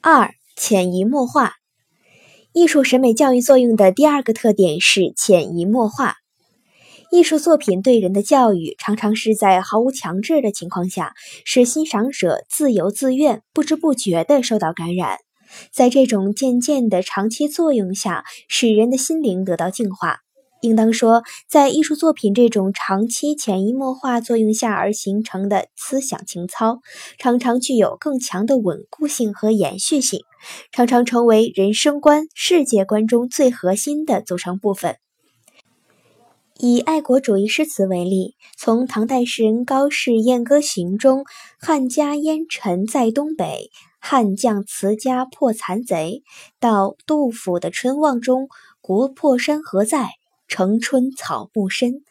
二、潜移默化。艺术审美教育作用的第二个特点是潜移默化。艺术作品对人的教育，常常是在毫无强制的情况下，使欣赏者自由自愿、不知不觉地受到感染。在这种渐渐的长期作用下，使人的心灵得到净化。应当说，在艺术作品这种长期潜移默化作用下而形成的思想情操，常常具有更强的稳固性和延续性，常常成为人生观、世界观中最核心的组成部分。以爱国主义诗词为例，从唐代诗人高适《燕歌行》中“汉家烟尘在东北，汉将辞家破残贼”，到杜甫的《春望》中“国破山河在”。城春草木深，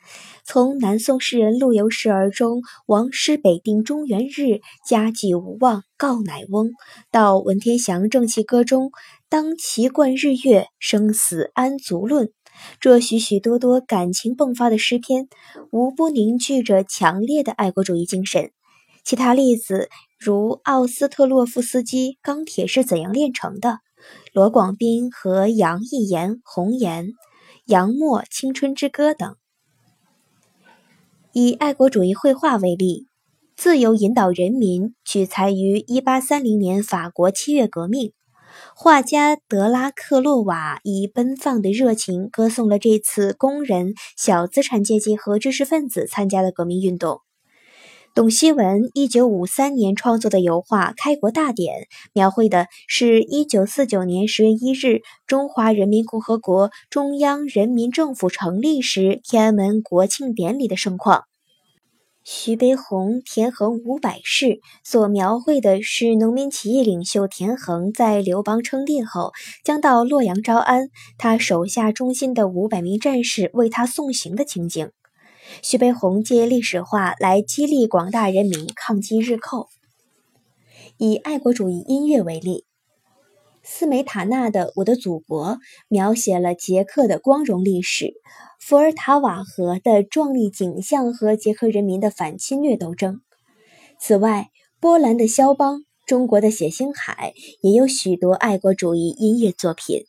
从南宋诗人陆游时儿中“王师北定中原日，家祭无忘告乃翁”，到文天祥《正气歌》中“当其贯日月，生死安足论”，这许许多多感情迸发的诗篇，无不凝聚着强烈的爱国主义精神。其他例子如奥斯特洛夫斯基《钢铁是怎样炼成的》，罗广斌和杨逸言《红颜》。杨墨《青春之歌》等。以爱国主义绘画为例，自由引导人民取材于一八三零年法国七月革命，画家德拉克洛瓦以奔放的热情歌颂了这次工人、小资产阶级和知识分子参加的革命运动。董希文一九五三年创作的油画《开国大典》，描绘的是一九四九年十月一日中华人民共和国中央人民政府成立时天安门国庆典礼的盛况。徐悲鸿《田横五百事》所描绘的是农民起义领袖田横在刘邦称帝后，将到洛阳招安，他手下忠心的五百名战士为他送行的情景。徐悲鸿借历史画来激励广大人民抗击日寇。以爱国主义音乐为例，斯梅塔纳的《我的祖国》描写了捷克的光荣历史，伏尔塔瓦河的壮丽景象和捷克人民的反侵略斗争。此外，波兰的肖邦、中国的冼星海也有许多爱国主义音乐作品。